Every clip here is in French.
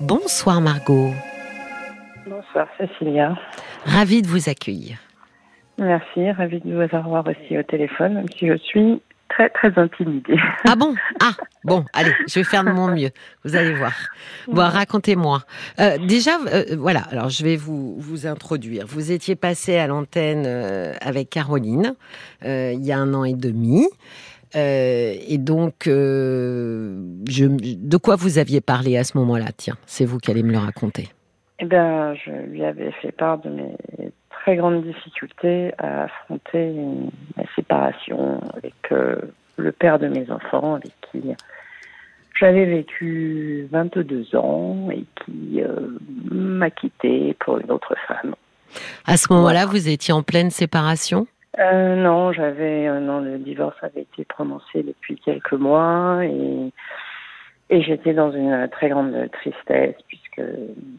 Bonsoir Margot. Bonsoir Cécilia. Ravie de vous accueillir. Merci, ravie de vous avoir aussi au téléphone, même si je suis très très intimidée. Ah bon? Ah bon, allez, je vais faire de mon mieux. Vous allez voir. Bon, racontez-moi. Euh, déjà, euh, voilà. Alors, je vais vous vous introduire. Vous étiez passé à l'antenne euh, avec Caroline il y a un an et demi. Et donc, je, de quoi vous aviez parlé à ce moment-là? Tiens, c'est vous qui allez me le raconter. Eh bien, je lui avais fait part de mes très grandes difficultés à affronter une, séparation avec euh, le père de mes enfants, avec qui j'avais vécu 22 ans et qui euh, m'a quitté pour une autre femme. À ce moment-là, vous étiez en pleine séparation? Euh, Non, j'avais non, le divorce avait été prononcé depuis quelques mois et et j'étais dans une très grande tristesse puisque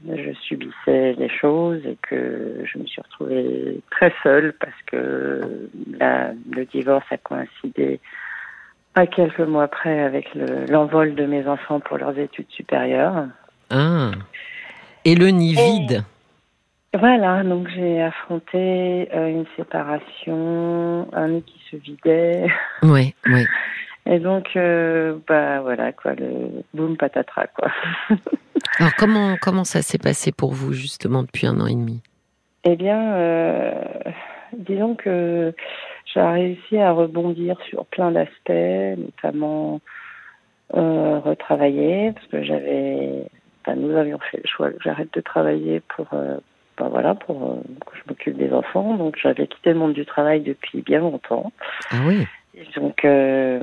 je subissais les choses et que je me suis retrouvée très seule parce que la, le divorce a coïncidé à quelques mois près avec l'envol de mes enfants pour leurs études supérieures. Ah. Et le nid vide. Voilà, donc j'ai affronté euh, une séparation, un nid qui se vidait. Oui, oui. Et donc, euh, bah voilà quoi, le boum patatras quoi. Alors comment comment ça s'est passé pour vous justement depuis un an et demi? Eh bien, euh, disons que j'ai réussi à rebondir sur plein d'aspects, notamment euh, retravailler parce que j'avais, nous avions fait le choix que j'arrête de travailler pour ben voilà, pour que je m'occupe des enfants. Donc j'avais quitté le monde du travail depuis bien longtemps. Ah oui. Donc euh,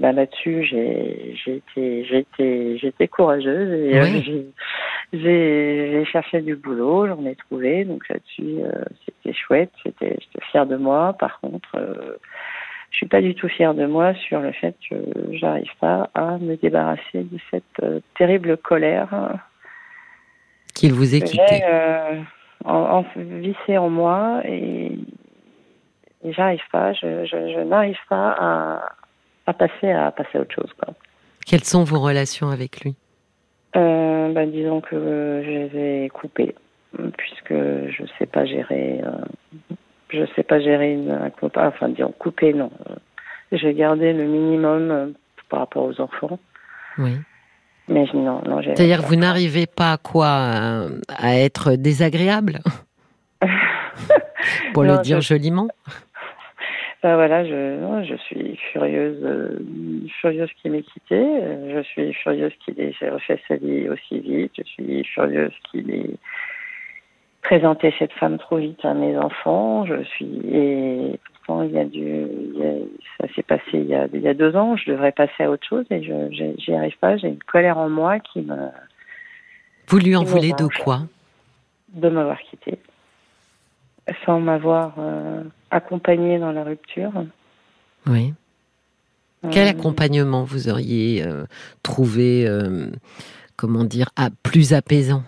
bah, là-dessus, j'ai été, été, j'étais courageuse et euh, j'ai cherché du boulot, j'en ai trouvé. Donc là-dessus, euh, c'était chouette, j'étais fière de moi. Par contre, je suis pas du tout fière de moi sur le fait que j'arrive pas à me débarrasser de cette terrible colère qu'il vous ait quitté. En, en, vissé en moi et et j'arrive pas, je, je, je n'arrive pas à, à, passer à passer à autre chose. Quoi. Quelles sont vos relations avec lui? Euh, bah, Disons que je les ai coupées, puisque je sais pas gérer. Euh, je sais pas gérer une, un Enfin, disons couper, non. J'ai gardé le minimum euh, par rapport aux enfants. Oui. Mais non, non. C'est-à-dire que vous n'arrivez pas à quoi à, à être désagréable Pour non, le dire je... joliment ben voilà, je, je suis furieuse, euh, furieuse qu'il m'ait quitté. Je suis furieuse qu'il ait refait sa vie aussi vite. Je suis furieuse qu'il ait présenté cette femme trop vite à mes enfants. Je suis et il y a du, ça s'est passé il y a, il y a deux ans. Je devrais passer à autre chose et je j'y arrive pas. J'ai une colère en moi qui me. Vous lui en voulez de quoi? De m'avoir quitté sans m'avoir euh, accompagné dans la rupture. Oui. Quel euh, accompagnement vous auriez euh, trouvé, comment dire, plus apaisant?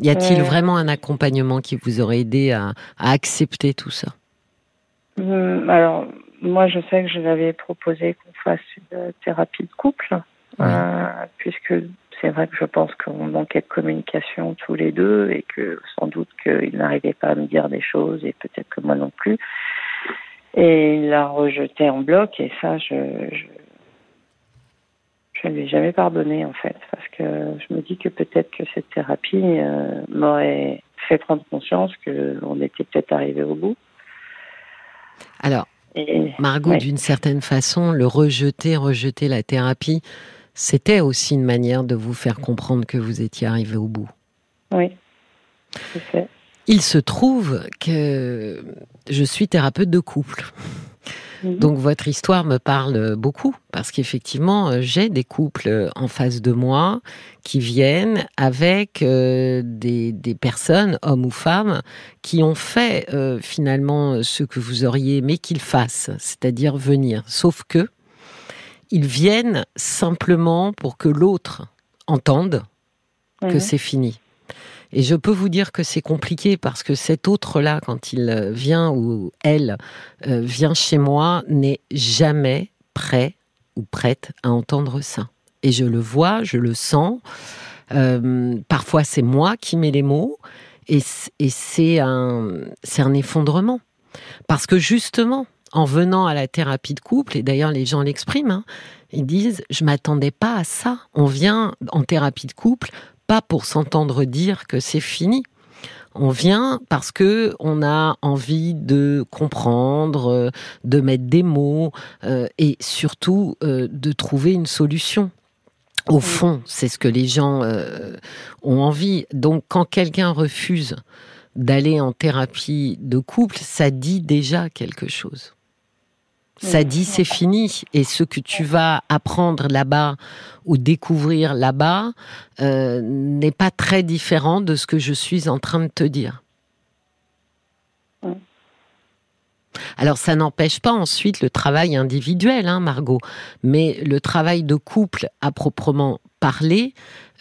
Y a-t-il vraiment un accompagnement qui vous aurait aidé à, accepter tout ça? Alors, moi, je sais que je l'avais proposé qu'on fasse une thérapie de couple, puisque c'est vrai que je pense qu'on manquait de communication tous les deux et que sans doute qu'il n'arrivait pas à me dire des choses et peut-être que moi non plus. Et il l'a rejeté en bloc et ça, je, je, ne lui ai jamais pardonné en fait parce que je me dis que peut-être que cette thérapie euh, m'aurait fait prendre conscience qu'on était peut-être arrivé au bout. Alors, Margot, d'une certaine façon, le rejeter, rejeter la thérapie, c'était aussi une manière de vous faire comprendre que vous étiez arrivé au bout. Oui, Il se trouve que je suis thérapeute de couple. Mhm. Donc votre histoire me parle beaucoup parce qu'effectivement j'ai des couples en face de moi qui viennent avec euh, des, personnes, hommes ou femmes, qui ont fait euh, finalement ce que vous auriez aimé qu'ils fassent, c'est-à-dire venir. Sauf que ils viennent simplement pour que l'autre entende que c'est fini. Et je peux vous dire que c'est compliqué parce que cet autre-là, quand il vient ou elle euh, vient chez moi, n'est jamais prêt ou prête à entendre ça. Et je le vois, je le sens. parfois, c'est moi qui mets les mots, et, c'est un, un effondrement. Parce que justement, en venant à la thérapie de couple, et d'ailleurs les gens l'expriment, hein, ils disent je m'attendais pas à ça. On vient en thérapie de couple pas pour s'entendre dire que c'est fini. On vient parce que on a envie de comprendre, de mettre des mots euh, et surtout euh, de trouver une solution. Au fond, c'est ce que les gens euh, ont envie. Donc, quand quelqu'un refuse d'aller en thérapie de couple, ça dit déjà quelque chose. Ça dit c'est fini. Et ce que tu vas apprendre là-bas ou découvrir là-bas euh, n'est pas très différent de ce que je suis en train de te dire. Alors ça n'empêche pas ensuite le travail individuel, hein, Margot, mais le travail de couple à proprement parler,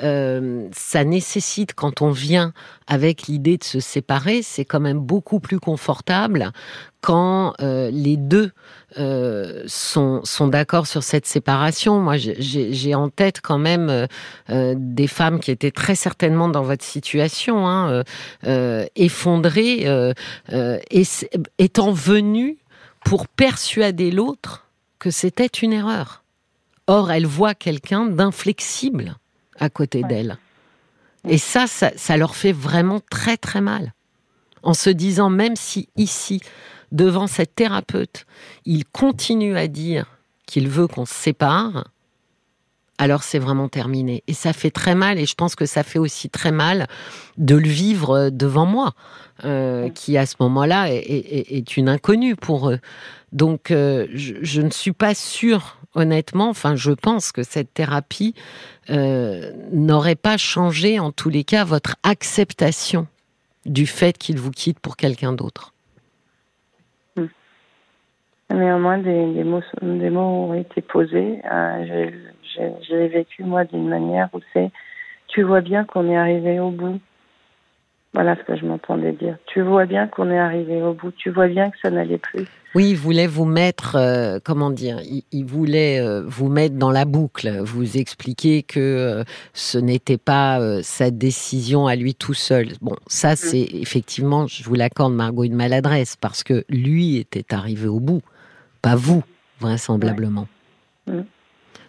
euh, ça nécessite, quand on vient avec l'idée de se séparer, c'est quand même beaucoup plus confortable quand euh, les deux euh, sont, d'accord sur cette séparation. Moi, j'ai en tête quand même des femmes qui étaient très certainement dans votre situation, hein, effondrées, étant venues pour persuader l'autre que c'était une erreur. Or, elle voit quelqu'un d'inflexible à côté d'elle. Et ça, ça, leur fait vraiment très très mal. En se disant, même si ici, devant cette thérapeute, il continue à dire qu'il veut qu'on se sépare, alors c'est vraiment terminé. Et ça fait très mal, et je pense que ça fait aussi très mal de le vivre devant moi, euh, qui à ce moment-là est, une inconnue pour eux. Donc euh, je, je, ne suis pas sûre honnêtement, enfin, je pense que cette thérapie euh, n'aurait pas changé, en tous les cas, votre acceptation du fait qu'il vous quitte pour quelqu'un d'autre. Hmm. Néanmoins, mots, des mots ont été posés. Euh, J'ai vécu, moi, d'une manière où c'est tu vois bien qu'on est arrivé au bout. Voilà ce que je m'entendais dire. Tu vois bien qu'on est arrivé au bout. Tu vois bien que ça n'allait plus. Oui, il voulait vous mettre, euh, comment dire, il, voulait euh, vous mettre dans la boucle, vous expliquer que euh, ce n'était pas sa décision à lui tout seul. Bon, ça, mm. c'est effectivement, je vous l'accorde, Margot, une maladresse, parce que lui était arrivé au bout, pas vous, vraisemblablement. Mm.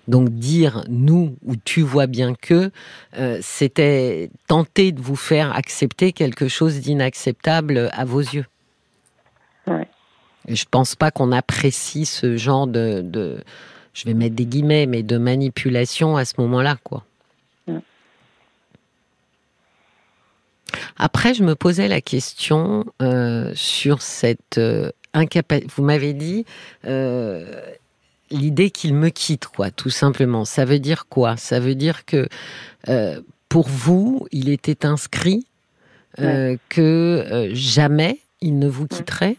Donc dire nous ou tu vois bien que euh, c'était tenter de vous faire accepter quelque chose d'inacceptable à vos yeux. Ouais. Je pense pas qu'on apprécie ce genre de, je vais mettre des guillemets, mais de manipulation à ce moment-là, quoi. Après, je me posais la question euh, sur cette euh, incapacité. Vous m'avez dit, l'idée qu'il me quitte, quoi, tout simplement. Ça veut dire quoi? Ça veut dire que euh, pour vous, il était inscrit euh, que euh, jamais il ne vous quitterait?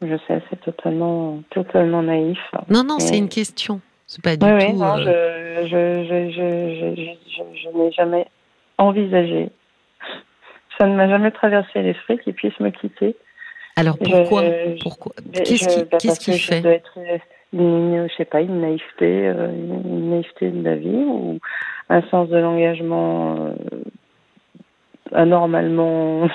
Je sais, c'est totalement, totalement naïf. Non, non, c'est une question. C'est pas du tout. Non, je, je, je, je n'ai jamais envisagé. Ça ne m'a jamais traversé l'esprit qu'il puisse me quitter. Alors pourquoi? Pourquoi? Qu'est-ce qui, bah, qui fait? Une, je sais pas, une naïveté, euh, une naïveté de la vie ou un sens de l'engagement euh, anormalement.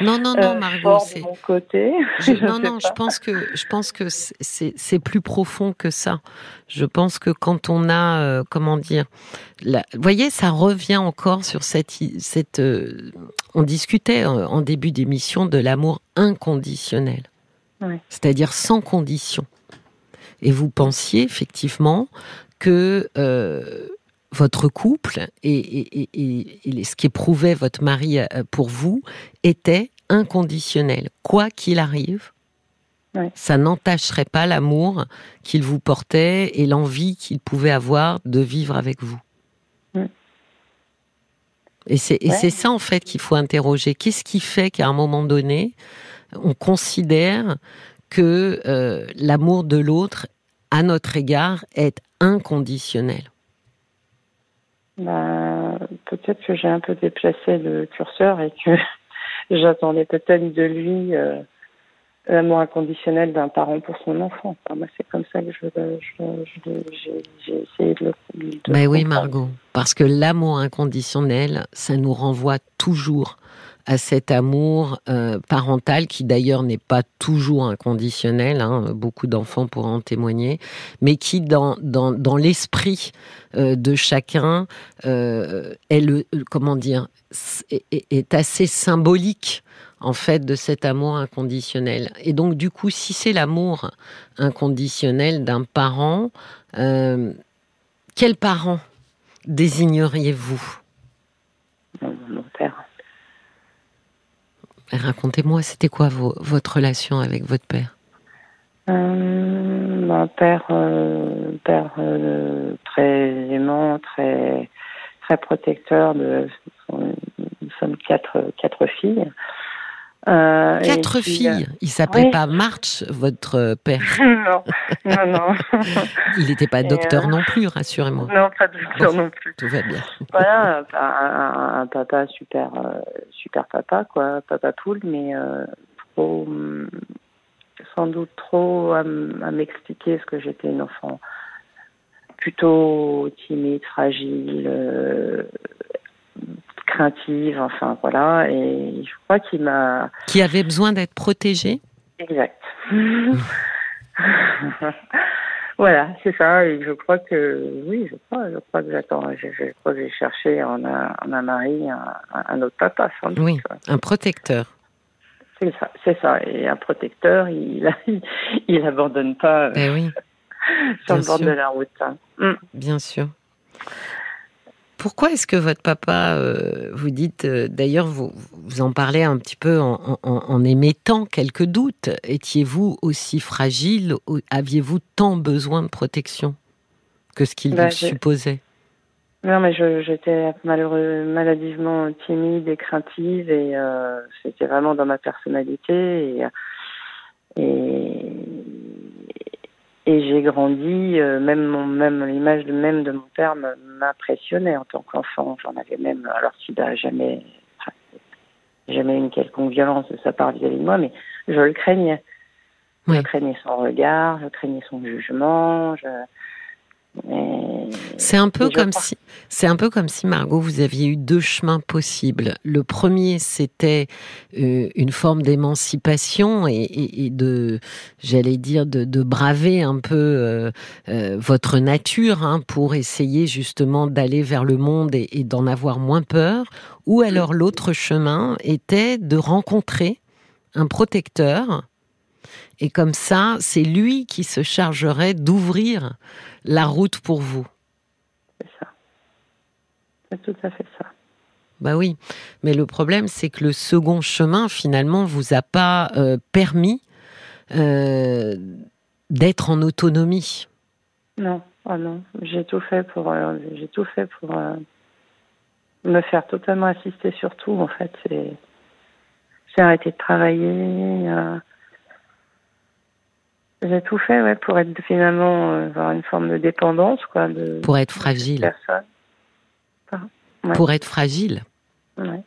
Non, non, non, euh, Margot, c'est mon côté. non, non, je pense que je pense que c'est plus profond que ça. Je pense que quand on a, comment dire, vous voyez, ça revient encore sur cette cette. on discutait en début d'émission de l'amour inconditionnel, c'est-à-dire sans condition et vous pensiez effectivement que euh, votre couple et, ce qu'éprouvait votre mari euh, pour vous était inconditionnel. Quoi qu'il arrive, ça n'entacherait pas l'amour qu'il vous portait et l'envie qu'il pouvait avoir de vivre avec vous. Et c'est ça en fait qu'il faut interroger. Qu'est-ce qui fait qu'à un moment donné, on considère que euh, l'amour de l'autre à notre égard est inconditionnel bah, Peut-être que j'ai un peu déplacé le curseur et que j'attendais peut-être de lui euh, l'amour inconditionnel d'un parent pour son enfant. moi, c'est comme ça que j'ai essayé de le. Mais oui, Margot, parce que l'amour inconditionnel, ça nous renvoie toujours à cet amour euh, parental qui d'ailleurs n'est pas toujours inconditionnel, hein, beaucoup d'enfants pourront en témoigner, mais qui dans, dans, dans l'esprit euh, de chacun euh, est le, comment dire est, assez symbolique en fait de cet amour inconditionnel. Et donc du coup, si c'est l'amour inconditionnel d'un parent, quel parent désigneriez-vous? Mon père. Racontez-moi, c'était quoi votre relation avec votre père? Euh, Mon père, euh, père euh, très aimant, très très protecteur de. Nous sommes quatre quatre filles. Euh, Quatre filles. Il s'appelait pas March, votre père. non, non, non. Il n'était pas docteur non plus, rassurez-moi. Non, pas docteur non plus. Tout va bien. Voilà, un, papa super, euh, super papa, quoi, papa poule, mais euh, trop, sans doute trop à, m'expliquer ce que j'étais une enfant plutôt timide, fragile craintive, enfin voilà. Et je crois qu'il m'a. Qui avait besoin d'être protégé Exact. voilà, c'est ça. Et je crois que oui, je crois, je crois que j'attends. Je, crois que j'ai cherché en un, en un mari un, autre papa, sans doute. Oui, un protecteur. C'est ça, c'est ça. Et un protecteur, il, il, abandonne pas. Eh oui. sur le bord de la route. Hein. Mm. Bien sûr. Pourquoi est-ce que votre papa, euh, vous dites, euh, d'ailleurs, vous, vous en parlez un petit peu en, émettant quelques doutes, étiez-vous aussi fragile, aviez-vous tant besoin de protection que ce qu'il bah, supposait? Non, mais j'étais malheureux, maladivement timide et craintive, et euh, c'était vraiment dans ma personnalité. et et j'ai grandi, euh, même mon, même l'image de même de mon père m'impressionnait en tant qu'enfant. J'en avais même, alors qu'il n'a jamais, jamais une quelconque violence de sa part vis-à-vis de moi, mais je le craignais. Je craignais son regard, je craignais son jugement. Je, c'est un peu comme si, c'est un peu comme si Margot, vous aviez eu deux chemins possibles. Le premier, c'était euh, une forme d'émancipation et, de, j'allais dire, de, braver un peu euh, euh, votre nature hein, pour essayer justement d'aller vers le monde et, et d'en avoir moins peur. Ou alors l'autre chemin était de rencontrer un protecteur et comme ça, c'est lui qui se chargerait d'ouvrir la route pour vous. C'est ça. C'est tout à fait ça. Bah oui, mais le problème, c'est que le second chemin, finalement, vous a pas euh, permis euh, d'être en autonomie. Non, oh non, j'ai tout fait pour, euh, j'ai tout fait pour me faire totalement assister sur tout. En fait, j'ai arrêté de travailler. J'ai tout fait, ouais, pour être finalement euh, avoir une forme de dépendance, quoi. De, pour être fragile. Pour être fragile. Ouais.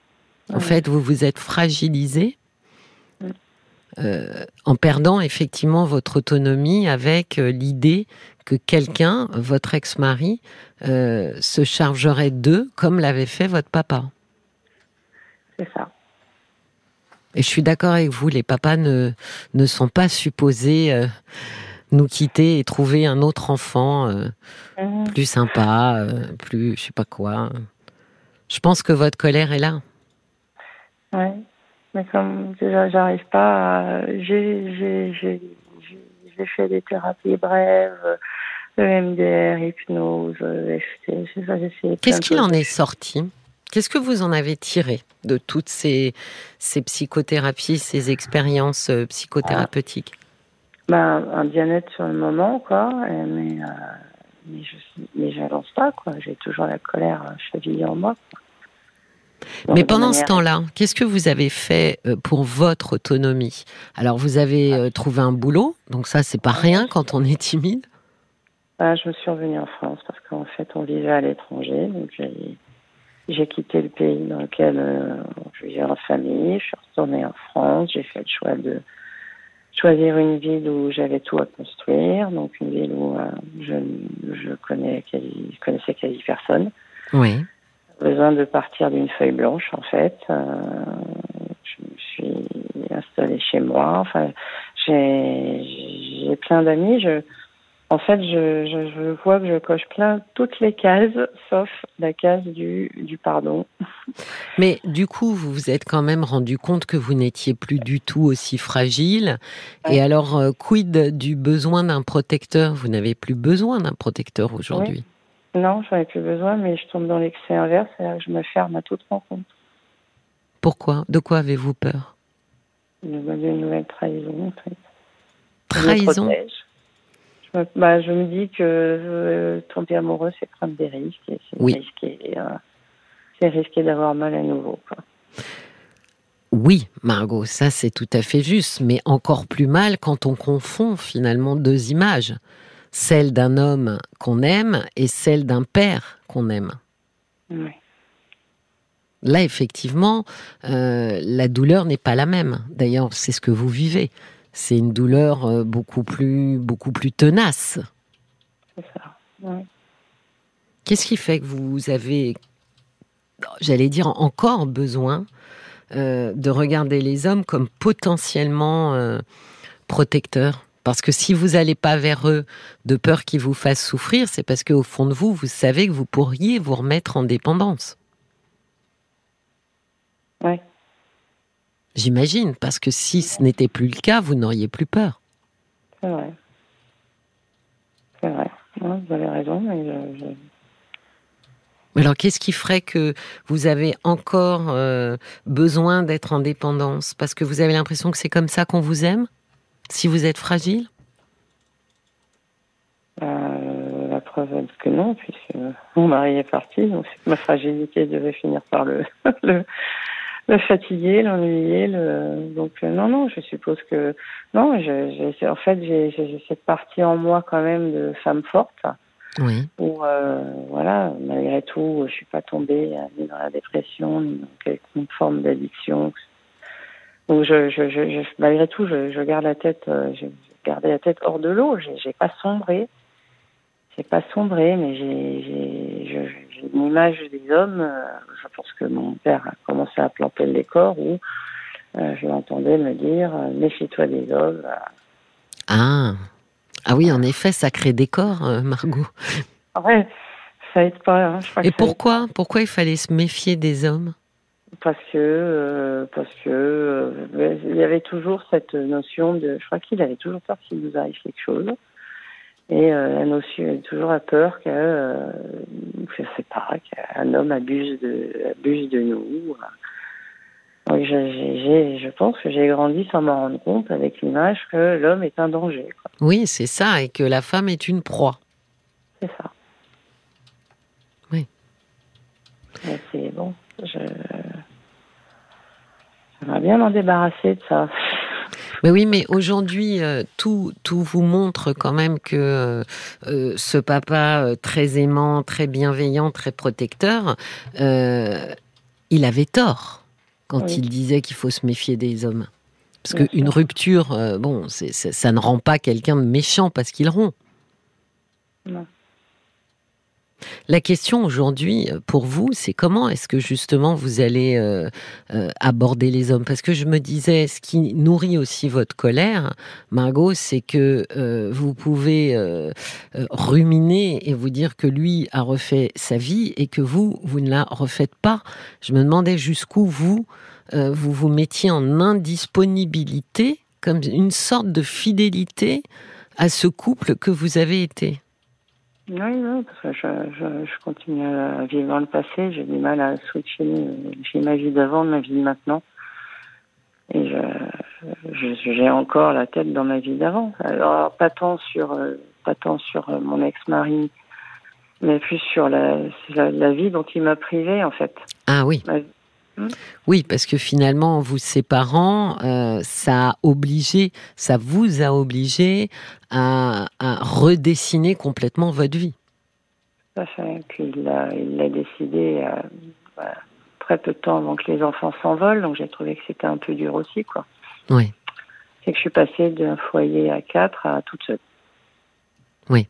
En fait, vous vous êtes fragilisé euh, en perdant effectivement votre autonomie avec euh, l'idée que quelqu'un, votre ex-mari, se chargerait d'eux comme l'avait fait votre papa. C'est ça. Et je suis d'accord avec vous, les papas ne, ne sont pas supposés euh, nous quitter et trouver un autre enfant euh, mhm. plus sympa, euh, plus je sais pas quoi. Je pense que votre colère est là. Oui, mais comme déjà j'arrive pas à... J'ai fait des thérapies brèves, EMDR, hypnose, FT, Qu'est-ce qu'il en est sorti? Qu'est-ce que vous en avez tiré de toutes ces, ces psychothérapies, ces expériences euh, psychothérapeutiques ben, Un bien-être sur le moment, quoi. Mais, euh, mais je n'avance pas, quoi. J'ai toujours la colère euh, chevillée en moi. mais pendant ce temps-là, qu'est-ce que vous avez fait pour votre autonomie? Alors, vous avez ah. trouvé un boulot, donc ça, c'est pas rien quand on est timide? Ben, je me suis revenue en France parce qu'en fait, on vivait à l'étranger, donc j'ai j'ai quitté le pays dans lequel euh, je vivais en famille. Je suis retournée en France. J'ai fait le choix de choisir une ville où j'avais tout à construire, donc une ville où je, je, connais quasi, connaissais quasi personne. Oui. Besoin de partir d'une feuille blanche, en fait. je me suis installée chez moi. Enfin, j'ai plein d'amis. Je, en fait, je, je, vois que je coche plein toutes les cases, sauf la case du, du pardon. Mais du coup, vous vous êtes quand même rendu compte que vous n'étiez plus du tout aussi fragile. Et alors, euh, quid du besoin d'un protecteur? Vous n'avez plus besoin d'un protecteur aujourd'hui Non, j'en ai plus besoin, mais je tombe dans l'excès inverse, c'est-à-dire que je me ferme à toute rencontre. Pourquoi? De quoi avez-vous peur? D'une nouvelle trahison, en fait. Trahison? Bah, je me dis que euh, tomber amoureux, c'est prendre des risques. c'est risqué, euh, risqué d'avoir mal à nouveau. Oui, Margot, ça c'est tout à fait juste, mais encore plus mal quand on confond finalement deux images, celle d'un homme qu'on aime et celle d'un père qu'on aime. Là, effectivement, euh, la douleur n'est pas la même. D'ailleurs, c'est ce que vous vivez c'est une douleur euh, beaucoup plus, beaucoup plus tenace. C'est ça. Qu'est-ce qui fait que vous avez, j'allais dire, encore besoin euh, de regarder les hommes comme potentiellement euh, protecteurs? Parce que si vous n'allez pas vers eux de peur qu'ils vous fassent souffrir, c'est parce qu'au fond de vous, vous savez que vous pourriez vous remettre en dépendance. Oui. J'imagine, parce que si ce n'était plus le cas, vous n'auriez plus peur. C'est vrai. C'est vrai. vous avez raison, mais alors, qu'est-ce qui ferait que vous avez encore euh, besoin d'être en dépendance? Parce que vous avez l'impression que c'est comme ça qu'on vous aime? Si vous êtes fragile? Euh, La preuve est que non, puisque mon mari est parti, donc ma fragilité devait finir par le, le, le fatiguer, l'ennuyer. Le... Donc euh, non, non, je suppose que non. Je, en fait, j'ai cette partie en moi quand même de femme forte. Oui. Où euh, voilà, malgré tout, je suis pas tombée euh, ni dans la dépression ni dans quelque forme d'addiction. Donc je, malgré tout, je, garde la tête, j'ai gardé la tête hors de l'eau. J'ai pas sombré. J'ai pas sombré, mais j'ai une image des hommes. Euh, je pense que mon père a commencé à planter le décor où euh, je l'entendais me dire euh, méfie-toi des hommes. Ah. ah oui, en effet, sacré décor, Margot. Ouais, ça aide pas. Hein, Et pourquoi Pourquoi il fallait se méfier des hommes? Parce que parce que il y avait toujours cette notion de je crois qu'il avait toujours peur qu'il nous arrive quelque chose et euh, la notion toujours à peur que, euh, je sais pas, qu'un homme abuse de, abuse de nous. Donc, j'ai, je pense que j'ai grandi sans m'en rendre compte avec l'image que l'homme est un danger. Oui, c'est ça, et que la femme est une proie. C'est ça. Oui. c'est bon. Je, j'aimerais bien m'en débarrasser de ça. Mais oui, mais aujourd'hui, euh, tout, tout vous montre quand même que euh, euh, ce papa très aimant, très bienveillant, très protecteur, il avait tort quand il disait qu'il faut se méfier des hommes. Parce qu'une rupture, bon, ça ne rend pas quelqu'un de méchant parce qu'il rompt. Non. La question aujourd'hui euh, pour vous, c'est comment est-ce que justement vous allez euh, euh, aborder les hommes? Parce que je me disais, ce qui nourrit aussi votre colère, Margot, c'est que vous pouvez ruminer et vous dire que lui a refait sa vie et que vous, vous ne la refaites pas. Je me demandais jusqu'où vous, vous vous mettiez en indisponibilité, comme une sorte de fidélité à ce couple que vous avez été? Oui, oui, parce que je, je, continue à vivre dans le passé. J'ai du mal à switcher. J'ai ma vie d'avant, ma vie de maintenant. Et je, j'ai encore la tête dans ma vie d'avant. Alors, pas tant sur, pas tant sur mon ex-mari, mais plus sur la, la, vie dont il m'a privé, en fait. Ah oui. Oui, parce que finalement, vous séparant, euh, ça a obligé, ça vous a obligé à, redessiner complètement votre vie. À fait. Puis il l'a décidé euh, bah, très peu de temps avant que les enfants s'envolent, donc j'ai trouvé que c'était un peu dur aussi, quoi. Oui. c'est que je suis passée d'un foyer à quatre à toute seule. Oui.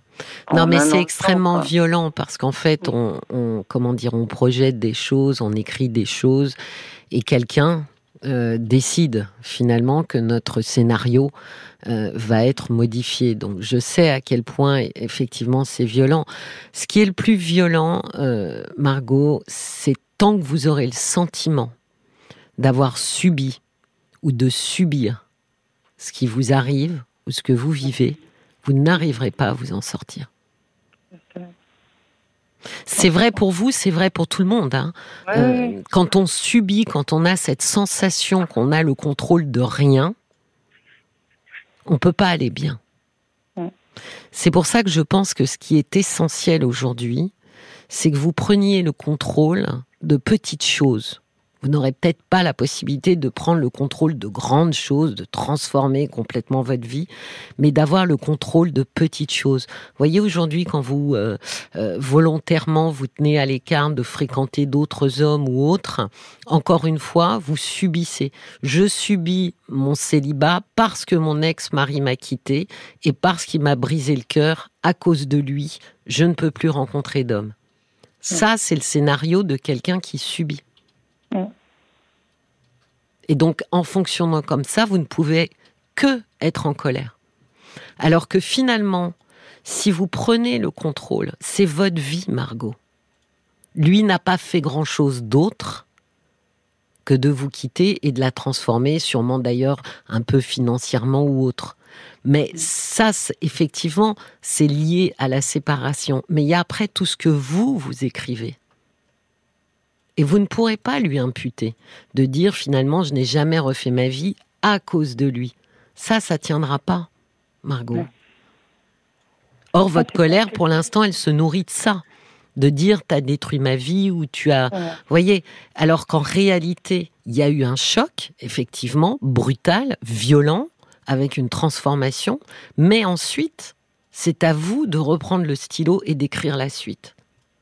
Non, mais c'est extrêmement violent parce qu'en fait, on, comment dire, on projette des choses, on écrit des choses, et quelqu'un euh, décide finalement que notre scénario euh, va être modifié. Donc, je sais à quel point effectivement c'est violent. Ce qui est le plus violent, euh, Margot, c'est tant que vous aurez le sentiment d'avoir subi ou de subir ce qui vous arrive ou ce que vous vivez, vous n'arriverez pas à vous en sortir. C'est vrai pour vous, c'est vrai pour tout le monde. Hein. Euh, quand on subit, quand on a cette sensation qu'on a le contrôle de rien, on peut pas aller bien. C'est pour ça que je pense que ce qui est essentiel aujourd'hui, c'est que vous preniez le contrôle de petites choses vous n'aurez peut-être pas la possibilité de prendre le contrôle de grandes choses, de transformer complètement votre vie, mais d'avoir le contrôle de petites choses. Voyez aujourd'hui quand vous euh, euh, volontairement vous tenez à l'écart de fréquenter d'autres hommes ou autres, encore une fois, vous subissez. Je subis mon célibat parce que mon ex-mari m'a quitté et parce qu'il m'a brisé le cœur à cause de lui. Je ne peux plus rencontrer d'homme. Ça, c'est le scénario de quelqu'un qui subit. Et donc, en fonctionnant comme ça, vous ne pouvez que être en colère. Alors que finalement, si vous prenez le contrôle, c'est votre vie, Margot. Lui n'a pas fait grand-chose d'autre que de vous quitter et de la transformer, sûrement d'ailleurs un peu financièrement ou autre. Mais ça, effectivement, c'est lié à la séparation. Mais il y a après tout ce que vous, vous écrivez. Et vous ne pourrez pas lui imputer de dire finalement je n'ai jamais refait ma vie à cause de lui. Ça, ça tiendra pas, Margot. Or, votre colère, pour l'instant, elle se nourrit de ça. De dire tu as détruit ma vie ou tu as. Vous voyez Alors qu'en réalité, il y a eu un choc, effectivement, brutal, violent, avec une transformation. Mais ensuite, c'est à vous de reprendre le stylo et d'écrire la suite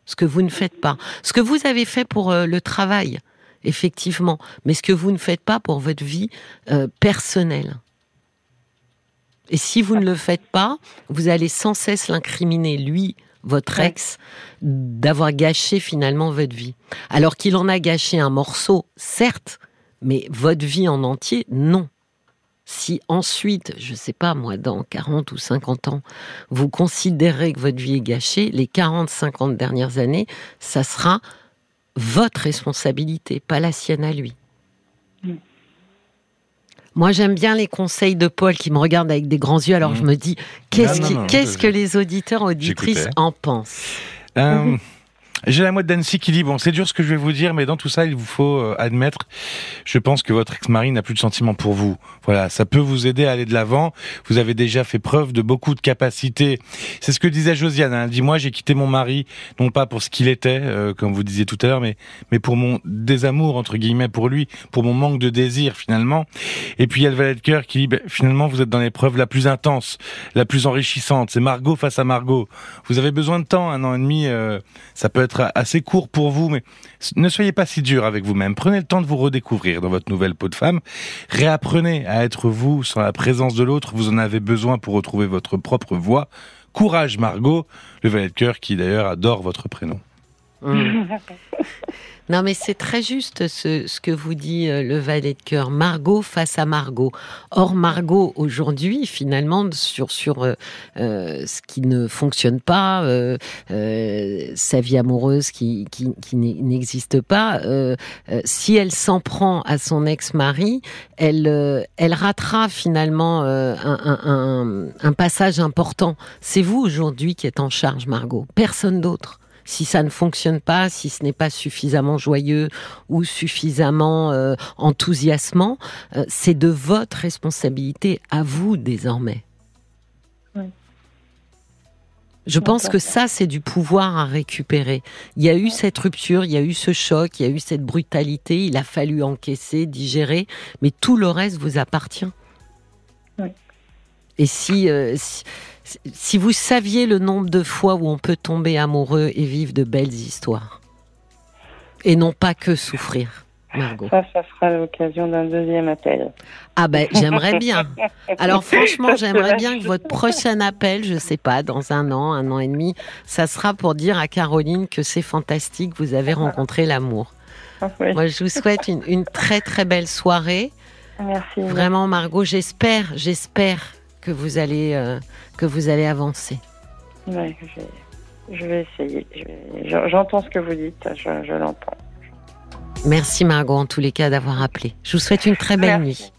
ce que vous ne faites pas. Ce que vous avez fait pour euh, le travail, effectivement, mais ce que vous ne faites pas pour votre vie euh, personnelle. Et si vous ne le faites pas, vous allez sans cesse l'incriminer, lui, votre ex, d'avoir gâché finalement votre vie. Alors qu'il en a gâché un morceau, certes, mais votre vie en entier, non. Si ensuite, je ne sais pas moi, dans 40 ou 50 ans, vous considérez que votre vie est gâchée, les 40, 50 dernières années, ça sera votre responsabilité, pas la sienne à lui. Mm. Moi, j'aime bien les conseils de Paul qui me regarde avec des grands yeux. Alors, mm. je me dis, qu'est-ce que les auditeurs, auditrices en pensent? Euh, j'ai la moitié d'Annecy qui dit bon, c'est dur ce que je vais vous dire, mais dans tout ça, il vous faut euh, admettre, je pense que votre ex-mari n'a plus de sentiments pour vous. Voilà, ça peut vous aider à aller de l'avant. Vous avez déjà fait preuve de beaucoup de capacités. C'est ce que disait Josiane. Elle dit moi, j'ai quitté mon mari non pas pour ce qu'il était, euh, comme vous disiez tout à l'heure, mais mais pour mon désamour entre guillemets pour lui, pour mon manque de désir finalement. Et puis il y a le valet de cœur qui dit ben, finalement vous êtes dans l'épreuve la plus intense, la plus enrichissante. C'est Margot face à Margot. Vous avez besoin de temps, un an et demi, euh, ça peut être assez court pour vous, mais ne soyez pas si dur avec vous-même. Prenez le temps de vous redécouvrir dans votre nouvelle peau de femme. Réapprenez à être vous sans la présence de l'autre. Vous en avez besoin pour retrouver votre propre voix. Courage, Margot, le valet de cœur qui d'ailleurs adore votre prénom. Mmh. Non, mais c'est très juste ce, que vous dit euh, le valet de cœur. Margot face à Margot. Or, Margot, aujourd'hui, finalement, sur, sur euh, euh ce qui ne fonctionne pas, sa vie amoureuse qui, qui, n'existe pas, si elle s'en prend à son ex-mari, elle, elle ratera finalement un passage important. C'est vous aujourd'hui qui êtes en charge, Margot. Personne d'autre si ça ne fonctionne pas, si ce n'est pas suffisamment joyeux ou suffisamment euh, enthousiasmant, euh, c'est de votre responsabilité à vous désormais. Je pense que ça, c'est du pouvoir à récupérer. Il y a eu cette rupture, il y a eu ce choc, il y a eu cette brutalité, il a fallu encaisser, digérer, mais tout le reste vous appartient. Et si, euh, si vous saviez le nombre de fois où on peut tomber amoureux et vivre de belles histoires, et non pas que souffrir. Margot Ça, ça sera l'occasion d'un deuxième appel. Ah ben, j'aimerais bien. Alors franchement, j'aimerais bien que votre prochain appel, je sais pas, dans un an, un an et demi, ça sera pour dire à Caroline que c'est fantastique, vous avez rencontré l'amour. Moi, je vous souhaite une, très très belle soirée. Merci. Vraiment, Margot, j'espère, j'espère que vous allez euh, que vous allez avancer. Ouais, je vais essayer. J'entends ce que vous dites, je, l'entends. Merci Margot en tous les cas d'avoir appelé. Je vous souhaite une très belle nuit.